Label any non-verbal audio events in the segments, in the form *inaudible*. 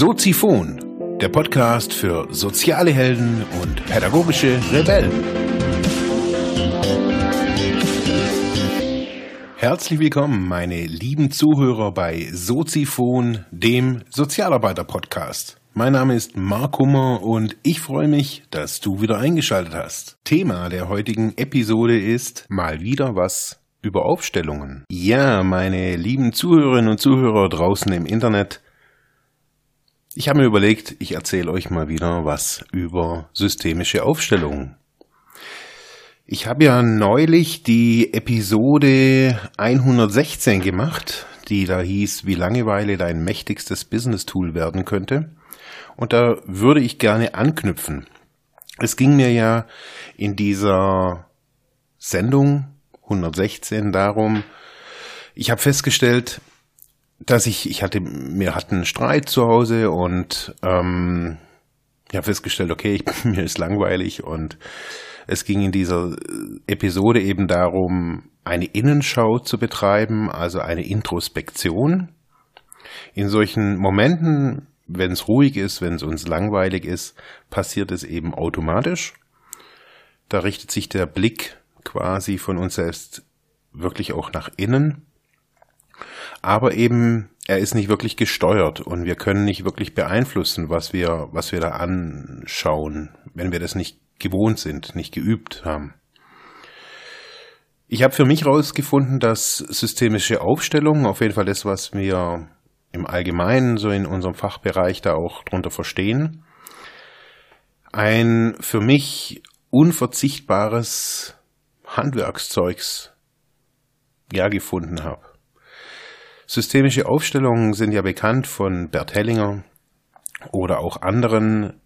Soziphon, der Podcast für soziale Helden und pädagogische Rebellen. Herzlich willkommen, meine lieben Zuhörer bei Soziphon, dem Sozialarbeiter-Podcast. Mein Name ist Mark Hummer und ich freue mich, dass du wieder eingeschaltet hast. Thema der heutigen Episode ist mal wieder was über Aufstellungen. Ja, meine lieben Zuhörerinnen und Zuhörer draußen im Internet, ich habe mir überlegt, ich erzähle euch mal wieder was über systemische Aufstellungen. Ich habe ja neulich die Episode 116 gemacht, die da hieß, wie Langeweile dein mächtigstes Business-Tool werden könnte. Und da würde ich gerne anknüpfen. Es ging mir ja in dieser Sendung 116 darum, ich habe festgestellt, dass ich, ich hatte, wir hatten Streit zu Hause und ähm, ich habe festgestellt, okay, ich, *laughs* mir ist langweilig und es ging in dieser Episode eben darum, eine Innenschau zu betreiben, also eine Introspektion. In solchen Momenten, wenn es ruhig ist, wenn es uns langweilig ist, passiert es eben automatisch. Da richtet sich der Blick quasi von uns selbst wirklich auch nach innen aber eben er ist nicht wirklich gesteuert und wir können nicht wirklich beeinflussen, was wir, was wir da anschauen, wenn wir das nicht gewohnt sind, nicht geübt haben. Ich habe für mich herausgefunden, dass systemische Aufstellungen, auf jeden Fall das, was wir im Allgemeinen so in unserem Fachbereich da auch drunter verstehen, ein für mich unverzichtbares Handwerkszeugs ja gefunden habe. Systemische Aufstellungen sind ja bekannt von Bert Hellinger oder auch anderen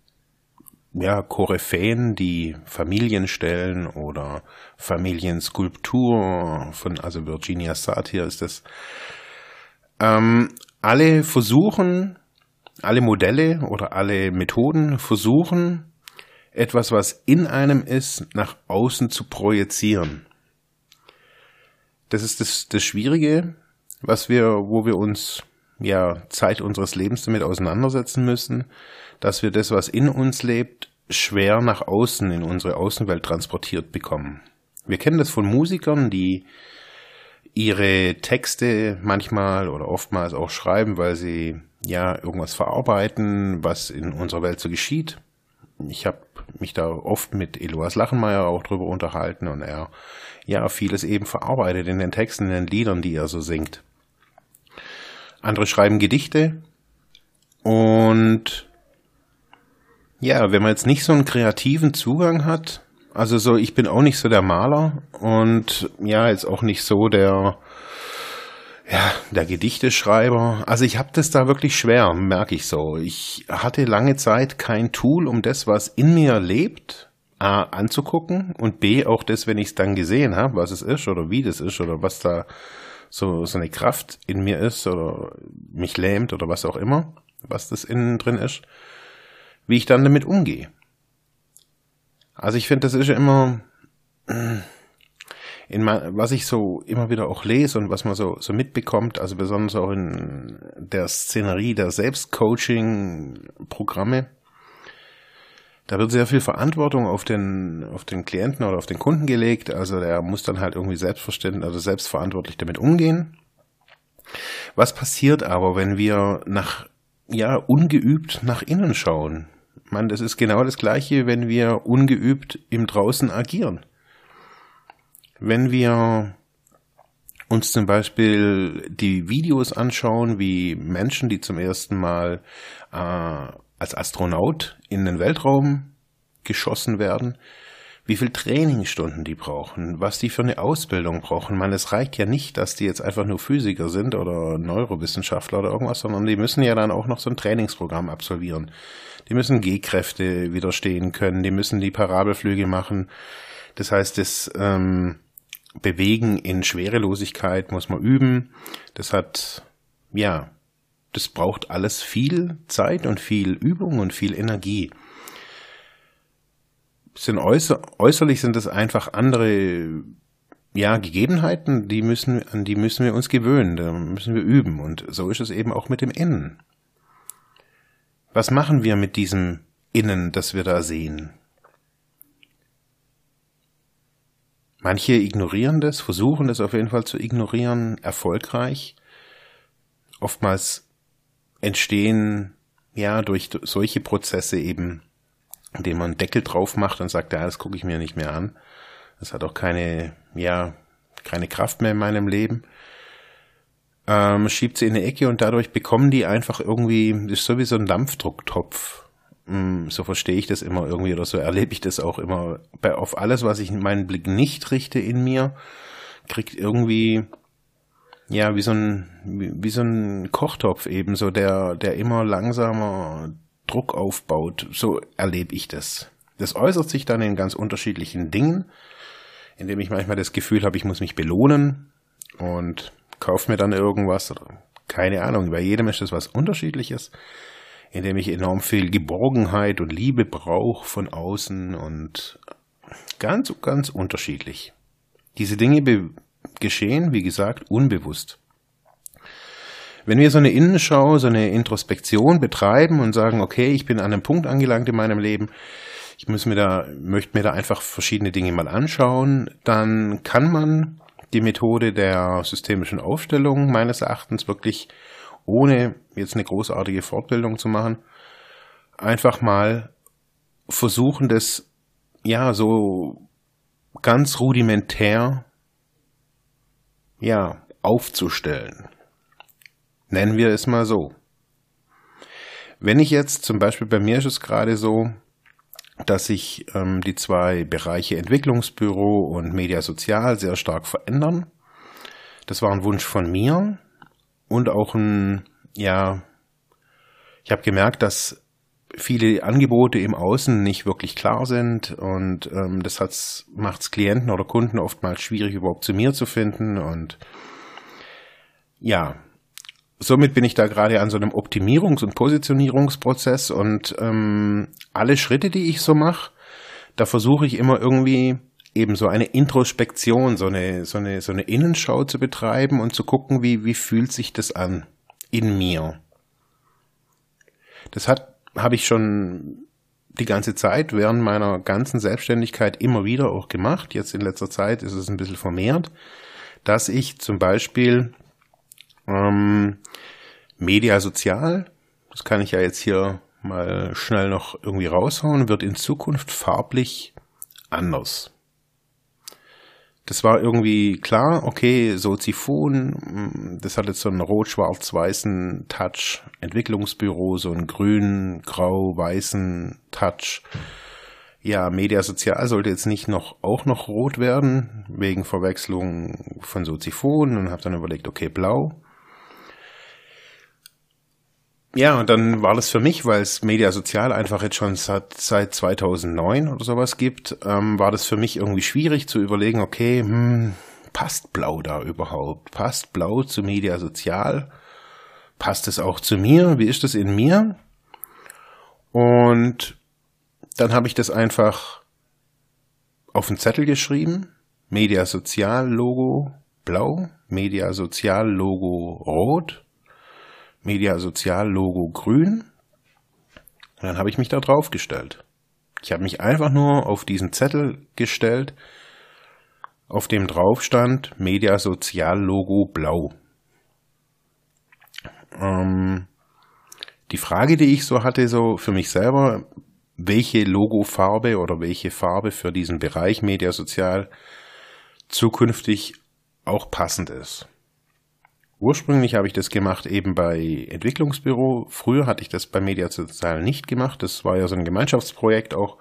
ja, Koryphäen, die Familien stellen oder Familienskulptur von, also Virginia Satir ist das. Ähm, alle versuchen, alle Modelle oder alle Methoden versuchen, etwas, was in einem ist, nach außen zu projizieren. Das ist das, das Schwierige, was wir, wo wir uns ja Zeit unseres Lebens damit auseinandersetzen müssen, dass wir das, was in uns lebt, schwer nach außen in unsere Außenwelt transportiert bekommen. Wir kennen das von Musikern, die ihre Texte manchmal oder oftmals auch schreiben, weil sie ja irgendwas verarbeiten, was in unserer Welt so geschieht. Ich habe mich da oft mit Eloas Lachenmeier auch drüber unterhalten und er ja vieles eben verarbeitet in den Texten, in den Liedern, die er so singt andere schreiben Gedichte. Und ja, wenn man jetzt nicht so einen kreativen Zugang hat, also so, ich bin auch nicht so der Maler und ja, jetzt auch nicht so der, ja, der Gedichteschreiber. Also ich habe das da wirklich schwer, merke ich so. Ich hatte lange Zeit kein Tool, um das, was in mir lebt, A, anzugucken und B, auch das, wenn ich es dann gesehen habe, was es ist oder wie das ist oder was da so, so eine Kraft in mir ist oder mich lähmt oder was auch immer, was das innen drin ist, wie ich dann damit umgehe. Also ich finde, das ist ja immer, in was ich so immer wieder auch lese und was man so, so mitbekommt, also besonders auch in der Szenerie der Selbstcoaching-Programme, da wird sehr viel Verantwortung auf den, auf den Klienten oder auf den Kunden gelegt. Also der muss dann halt irgendwie selbstverständlich, also selbstverantwortlich damit umgehen. Was passiert aber, wenn wir nach, ja, ungeübt nach innen schauen? Man, das ist genau das Gleiche, wenn wir ungeübt im Draußen agieren. Wenn wir uns zum Beispiel die Videos anschauen, wie Menschen, die zum ersten Mal äh, als Astronaut in den Weltraum geschossen werden, wie viel Trainingsstunden die brauchen, was die für eine Ausbildung brauchen. Man, es reicht ja nicht, dass die jetzt einfach nur Physiker sind oder Neurowissenschaftler oder irgendwas, sondern die müssen ja dann auch noch so ein Trainingsprogramm absolvieren. Die müssen G-Kräfte widerstehen können, die müssen die Parabelflüge machen. Das heißt, das ähm, Bewegen in Schwerelosigkeit muss man üben. Das hat, ja, das braucht alles viel Zeit und viel Übung und viel Energie. Sind äußer, äußerlich sind es einfach andere ja, Gegebenheiten, die müssen, an die müssen wir uns gewöhnen, da müssen wir üben. Und so ist es eben auch mit dem Innen. Was machen wir mit diesem Innen, das wir da sehen? Manche ignorieren das, versuchen das auf jeden Fall zu ignorieren, erfolgreich. Oftmals entstehen ja durch solche Prozesse eben, indem man einen Deckel drauf macht und sagt, ja, das gucke ich mir nicht mehr an. Das hat auch keine, ja, keine Kraft mehr in meinem Leben ähm, schiebt sie in eine Ecke und dadurch bekommen die einfach irgendwie, ist so wie so ein Dampfdrucktopf. Mm, so verstehe ich das immer irgendwie oder so erlebe ich das auch immer. Bei, auf alles, was ich in meinen Blick nicht richte in mir, kriegt irgendwie, ja, wie so ein, wie, wie so ein Kochtopf eben, so der, der immer langsamer Druck aufbaut. So erlebe ich das. Das äußert sich dann in ganz unterschiedlichen Dingen, indem ich manchmal das Gefühl habe, ich muss mich belohnen und kaufe mir dann irgendwas keine Ahnung. Bei jedem ist das was Unterschiedliches, indem ich enorm viel Geborgenheit und Liebe brauche von außen und ganz, ganz unterschiedlich. Diese Dinge geschehen, wie gesagt, unbewusst. Wenn wir so eine Innenschau, so eine Introspektion betreiben und sagen, okay, ich bin an einem Punkt angelangt in meinem Leben, ich muss mir da, möchte mir da einfach verschiedene Dinge mal anschauen, dann kann man die Methode der systemischen Aufstellung meines Erachtens wirklich ohne jetzt eine großartige Fortbildung zu machen, einfach mal versuchen, das ja so ganz rudimentär ja aufzustellen. Nennen wir es mal so. Wenn ich jetzt zum Beispiel bei mir ist es gerade so, dass sich ähm, die zwei Bereiche Entwicklungsbüro und Media Sozial sehr stark verändern. Das war ein Wunsch von mir und auch ein, ja, ich habe gemerkt, dass viele Angebote im Außen nicht wirklich klar sind und ähm, das macht es Klienten oder Kunden oftmals schwierig, überhaupt zu mir zu finden und ja, somit bin ich da gerade an so einem Optimierungs- und Positionierungsprozess und ähm, alle Schritte, die ich so mache, da versuche ich immer irgendwie eben so eine Introspektion, so eine, so eine, so eine Innenschau zu betreiben und zu gucken, wie, wie fühlt sich das an in mir. Das hat, habe ich schon die ganze Zeit während meiner ganzen Selbstständigkeit immer wieder auch gemacht. Jetzt in letzter Zeit ist es ein bisschen vermehrt, dass ich zum Beispiel ähm, Media Sozial, das kann ich ja jetzt hier mal schnell noch irgendwie raushauen, wird in Zukunft farblich anders. Das war irgendwie klar, okay, Soziphon, mm, das hat jetzt so einen rot-schwarz-weißen Touch, Entwicklungsbüro, so einen grün, grau-weißen Touch. Ja, Media Sozial sollte jetzt nicht noch auch noch rot werden, wegen Verwechslung von Soziphon und habe dann überlegt, okay, blau. Ja, und dann war das für mich, weil es Media Sozial einfach jetzt schon seit, seit 2009 oder sowas gibt, ähm, war das für mich irgendwie schwierig zu überlegen, okay, hm, passt Blau da überhaupt? Passt Blau zu Media Sozial? Passt es auch zu mir? Wie ist das in mir? Und dann habe ich das einfach auf den Zettel geschrieben. Media Sozial Logo blau, Media Sozial Logo rot Media Sozial Logo grün. Und dann habe ich mich da drauf gestellt. Ich habe mich einfach nur auf diesen Zettel gestellt, auf dem drauf stand Media Sozial Logo blau. Ähm, die Frage, die ich so hatte, so für mich selber, welche Logofarbe oder welche Farbe für diesen Bereich Media Sozial zukünftig auch passend ist. Ursprünglich habe ich das gemacht eben bei Entwicklungsbüro. Früher hatte ich das bei Media Sozial nicht gemacht. Das war ja so ein Gemeinschaftsprojekt auch.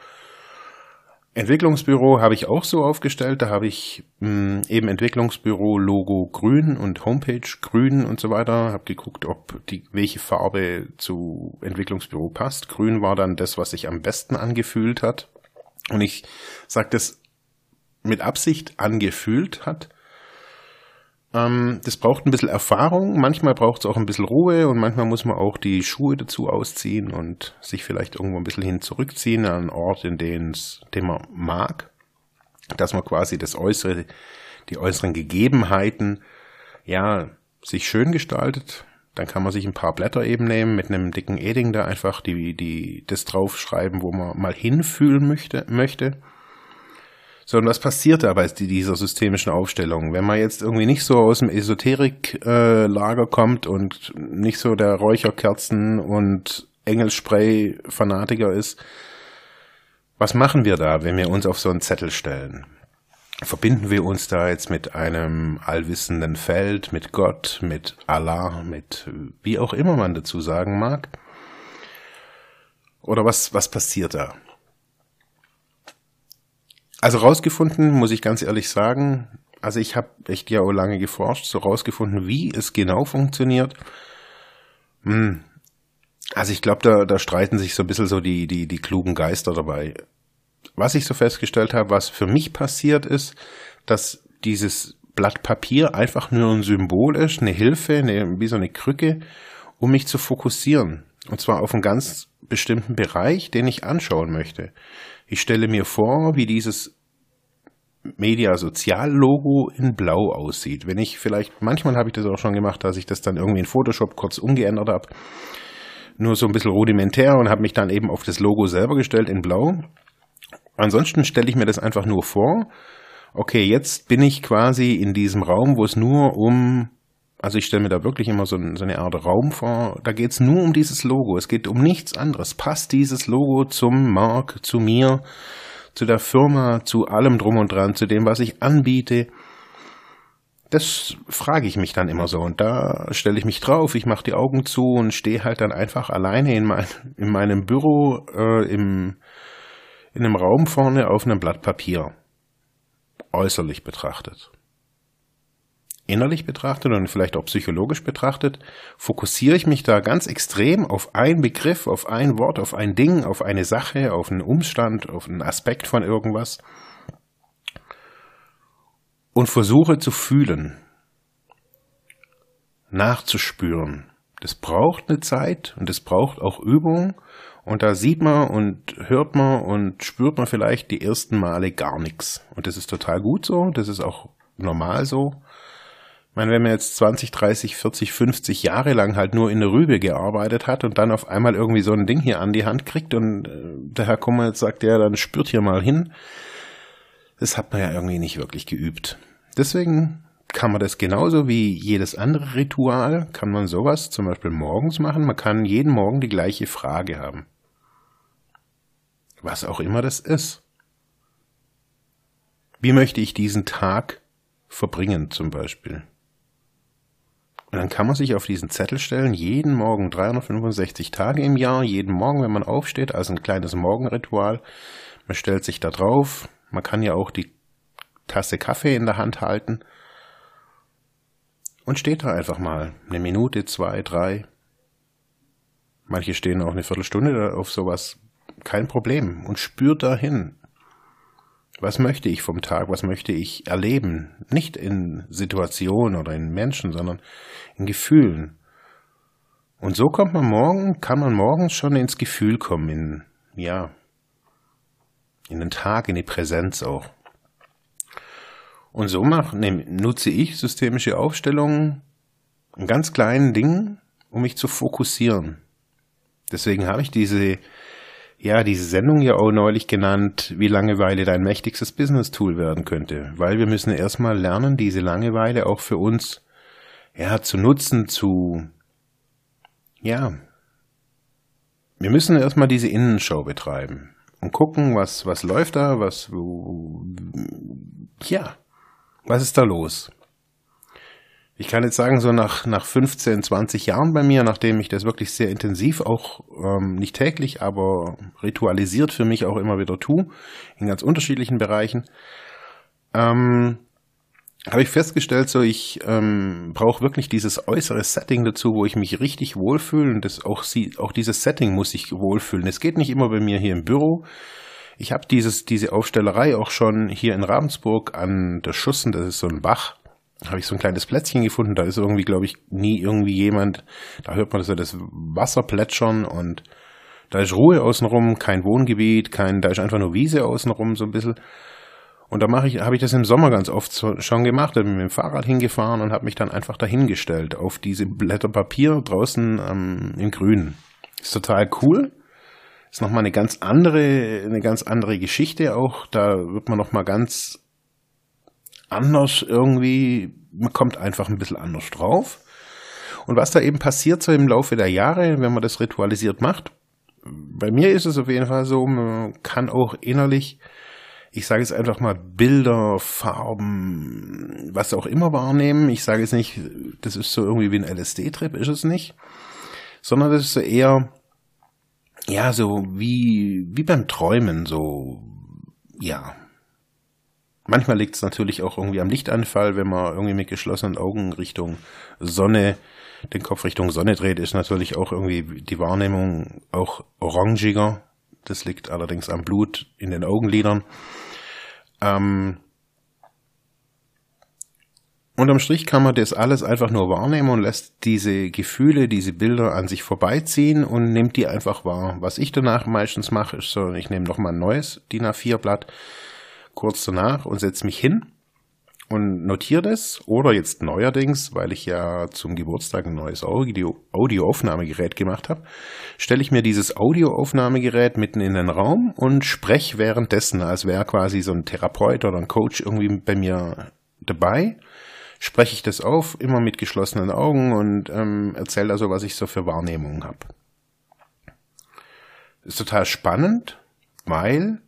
Entwicklungsbüro habe ich auch so aufgestellt. Da habe ich mh, hm, eben Entwicklungsbüro Logo grün und Homepage grün und so weiter. Habe geguckt, ob die welche Farbe zu Entwicklungsbüro passt. Grün war dann das, was sich am besten angefühlt hat. Und ich sage das mit Absicht angefühlt hat, ähm, das braucht ein bisschen Erfahrung, manchmal braucht es auch ein bisschen Ruhe und manchmal muss man auch die Schuhe dazu ausziehen und sich vielleicht irgendwo ein bisschen hin zurückziehen an einen Ort, in den man mag, dass man quasi das äußere, die äußeren Gegebenheiten, ja, sich schön gestaltet, Dann kann man sich ein paar Blätter eben nehmen mit einem dicken Edding da einfach die, die, das draufschreiben, wo man mal hinfühlen möchte, möchte. So, und was passiert da bei dieser systemischen Aufstellung? Wenn man jetzt irgendwie nicht so aus dem Esoterik-Lager kommt und nicht so der Räucherkerzen und Engelspray-Fanatiker ist, was machen wir da, wenn wir uns auf so einen Zettel stellen? Verbinden wir uns da jetzt mit einem allwissenden Feld, mit Gott, mit Allah, mit wie auch immer man dazu sagen mag? Oder was, was passiert da? Also rausgefunden, muss ich ganz ehrlich sagen, also ich habe echt ja auch lange geforscht, so rausgefunden, wie es genau funktioniert. Hm. Also ich glaube, da, da streiten sich so ein bisschen so die, die, die klugen Geister dabei. Was ich so festgestellt habe, was für mich passiert ist, dass dieses Blatt Papier einfach nur ein Symbol ist, eine Hilfe, eine, wie so eine Krücke, um mich zu fokussieren. Und zwar auf einen ganz bestimmten Bereich, den ich anschauen möchte. Ich stelle mir vor, wie dieses Media-Sozial-Logo in Blau aussieht. Wenn ich vielleicht, manchmal habe ich das auch schon gemacht, dass ich das dann irgendwie in Photoshop kurz umgeändert habe. Nur so ein bisschen rudimentär und habe mich dann eben auf das Logo selber gestellt in Blau. Ansonsten stelle ich mir das einfach nur vor. Okay, jetzt bin ich quasi in diesem Raum, wo es nur um also ich stelle mir da wirklich immer so, so eine Art Raum vor. Da geht es nur um dieses Logo. Es geht um nichts anderes. Passt dieses Logo zum Mark, zu mir, zu der Firma, zu allem drum und dran, zu dem, was ich anbiete? Das frage ich mich dann immer so. Und da stelle ich mich drauf, ich mache die Augen zu und stehe halt dann einfach alleine in, mein, in meinem Büro, äh, im, in einem Raum vorne auf einem Blatt Papier. Äußerlich betrachtet innerlich betrachtet und vielleicht auch psychologisch betrachtet, fokussiere ich mich da ganz extrem auf einen Begriff, auf ein Wort, auf ein Ding, auf eine Sache, auf einen Umstand, auf einen Aspekt von irgendwas und versuche zu fühlen, nachzuspüren. Das braucht eine Zeit und es braucht auch Übung und da sieht man und hört man und spürt man vielleicht die ersten Male gar nichts. Und das ist total gut so, das ist auch normal so. Ich meine, wenn man jetzt 20, 30, 40, 50 Jahre lang halt nur in der Rübe gearbeitet hat und dann auf einmal irgendwie so ein Ding hier an die Hand kriegt und äh, der Herr Kummer jetzt sagt, ja, dann spürt hier mal hin, das hat man ja irgendwie nicht wirklich geübt. Deswegen kann man das genauso wie jedes andere Ritual, kann man sowas zum Beispiel morgens machen. Man kann jeden Morgen die gleiche Frage haben. Was auch immer das ist. Wie möchte ich diesen Tag verbringen zum Beispiel? Und dann kann man sich auf diesen Zettel stellen, jeden Morgen 365 Tage im Jahr, jeden Morgen, wenn man aufsteht, als ein kleines Morgenritual. Man stellt sich da drauf. Man kann ja auch die Tasse Kaffee in der Hand halten und steht da einfach mal eine Minute, zwei, drei. Manche stehen auch eine Viertelstunde auf sowas. Kein Problem. Und spürt dahin. Was möchte ich vom Tag? Was möchte ich erleben? Nicht in Situationen oder in Menschen, sondern in Gefühlen. Und so kommt man morgen, kann man morgens schon ins Gefühl kommen, in, ja, in den Tag, in die Präsenz auch. Und so mach, ne, nutze ich systemische Aufstellungen in ganz kleinen Dingen, um mich zu fokussieren. Deswegen habe ich diese ja, diese Sendung ja auch neulich genannt, wie Langeweile dein mächtigstes Business-Tool werden könnte. Weil wir müssen erstmal lernen, diese Langeweile auch für uns, ja, zu nutzen, zu, ja, wir müssen erstmal diese Innenschau betreiben und gucken, was, was läuft da, was, ja, was ist da los? Ich kann jetzt sagen, so nach, nach 15, 20 Jahren bei mir, nachdem ich das wirklich sehr intensiv auch ähm, nicht täglich, aber ritualisiert für mich auch immer wieder tue, in ganz unterschiedlichen Bereichen, ähm, habe ich festgestellt, so ich ähm, brauche wirklich dieses äußere Setting dazu, wo ich mich richtig wohlfühle und das auch sie, auch dieses Setting muss ich wohlfühlen. Es geht nicht immer bei mir hier im Büro. Ich habe dieses diese Aufstellerei auch schon hier in Ravensburg an der Schussen, das ist so ein Bach, habe ich so ein kleines Plätzchen gefunden. Da ist irgendwie, glaube ich, nie irgendwie jemand. Da hört man so das Wasser plätschern und da ist Ruhe außenrum, kein Wohngebiet, kein, da ist einfach nur Wiese außenrum so ein bisschen. Und da mache ich, habe ich das im Sommer ganz oft so, schon gemacht. Da bin mit dem Fahrrad hingefahren und habe mich dann einfach dahingestellt auf diese Blätter Papier draußen ähm, im Grün. Ist total cool. Ist nochmal eine ganz andere, eine ganz andere Geschichte auch. Da wird man nochmal ganz anders irgendwie, man kommt einfach ein bisschen anders drauf. Und was da eben passiert so im Laufe der Jahre, wenn man das ritualisiert macht, bei mir ist es auf jeden Fall so, man kann auch innerlich ich sage jetzt einfach mal Bilder, Farben, was auch immer wahrnehmen. Ich sage jetzt nicht, das ist so irgendwie wie ein LSD-Trip, ist es nicht. Sondern das ist so eher, ja, so wie, wie beim Träumen, so, ja. Manchmal liegt es natürlich auch irgendwie am Lichtanfall, wenn man irgendwie mit geschlossenen Augen Richtung Sonne, den Kopf Richtung Sonne dreht, ist natürlich auch irgendwie die Wahrnehmung auch orangiger. Das liegt allerdings am Blut in den Augenlidern. Ähm, unterm Strich kann man das alles einfach nur wahrnehmen und lässt diese Gefühle, diese Bilder an sich vorbeiziehen und nimmt die einfach wahr. Was ich danach meistens mache, ist so, ich nehme nochmal ein neues DIN A4-Blatt kurz danach und setze mich hin und notiere das. Oder jetzt neuerdings, weil ich ja zum Geburtstag ein neues Audio Audioaufnahmegerät gemacht habe, stelle ich mir dieses Audioaufnahmegerät mitten in den Raum und spreche währenddessen, als wäre quasi so ein Therapeut oder ein Coach irgendwie bei mir dabei. Spreche ich das auf, immer mit geschlossenen Augen und ähm, erzähle also, was ich so für Wahrnehmungen habe. Ist total spannend, weil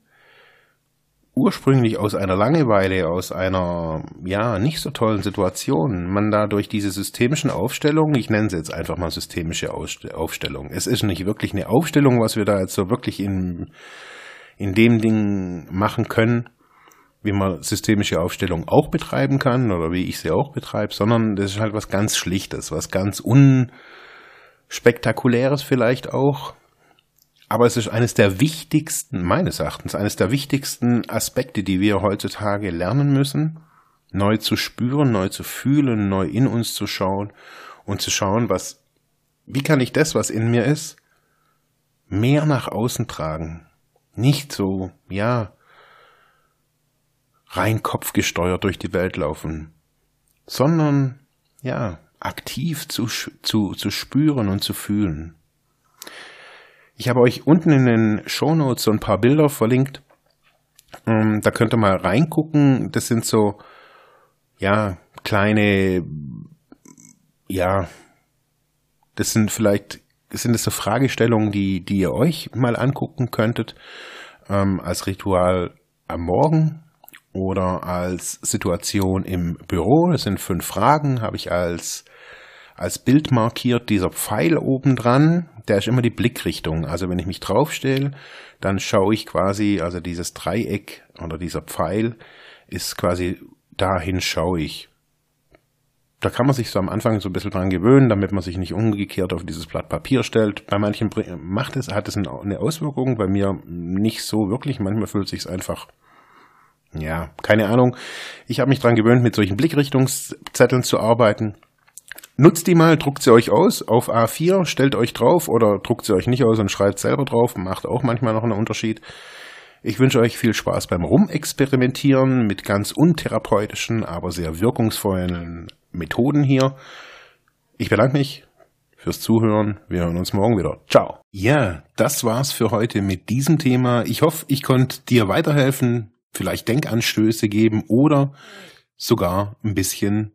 ursprünglich aus einer Langeweile, aus einer ja nicht so tollen Situation, man da durch diese systemischen Aufstellungen, ich nenne sie jetzt einfach mal systemische Aufstellung. Es ist nicht wirklich eine Aufstellung, was wir da jetzt so wirklich in in dem Ding machen können, wie man systemische Aufstellung auch betreiben kann oder wie ich sie auch betreibe, sondern das ist halt was ganz Schlichtes, was ganz unspektakuläres vielleicht auch, aber es ist eines der wichtigsten, meines Erachtens, eines der wichtigsten Aspekte, die wir heutzutage lernen müssen, neu zu spüren, neu zu fühlen, neu in uns zu schauen und zu schauen, was, wie kann ich das, was in mir ist, mehr nach außen tragen. Nicht so, ja, rein kopfgesteuert durch die Welt laufen, sondern, ja, aktiv zu, zu, zu spüren und zu fühlen. Ich habe euch unten in den Show Notes so ein paar Bilder verlinkt. Ähm, da könnt ihr mal reingucken. Das sind so, ja, kleine, ja, das sind vielleicht, sind das so Fragestellungen, die, die ihr euch mal angucken könntet, ähm, als Ritual am Morgen oder als Situation im Büro. Das sind fünf Fragen, habe ich als als Bild markiert dieser Pfeil oben dran, der ist immer die Blickrichtung. Also wenn ich mich draufstelle, dann schaue ich quasi, also dieses Dreieck oder dieser Pfeil ist quasi dahin schaue ich. Da kann man sich so am Anfang so ein bisschen dran gewöhnen, damit man sich nicht umgekehrt auf dieses Blatt Papier stellt. Bei manchen macht es, hat es eine Auswirkung, bei mir nicht so wirklich. Manchmal fühlt es sich einfach ja, keine Ahnung. Ich habe mich dran gewöhnt, mit solchen Blickrichtungszetteln zu arbeiten. Nutzt die mal, druckt sie euch aus auf A4, stellt euch drauf oder druckt sie euch nicht aus und schreibt selber drauf, macht auch manchmal noch einen Unterschied. Ich wünsche euch viel Spaß beim Rumexperimentieren mit ganz untherapeutischen, aber sehr wirkungsvollen Methoden hier. Ich bedanke mich fürs Zuhören. Wir hören uns morgen wieder. Ciao. Ja, das war's für heute mit diesem Thema. Ich hoffe, ich konnte dir weiterhelfen, vielleicht Denkanstöße geben oder sogar ein bisschen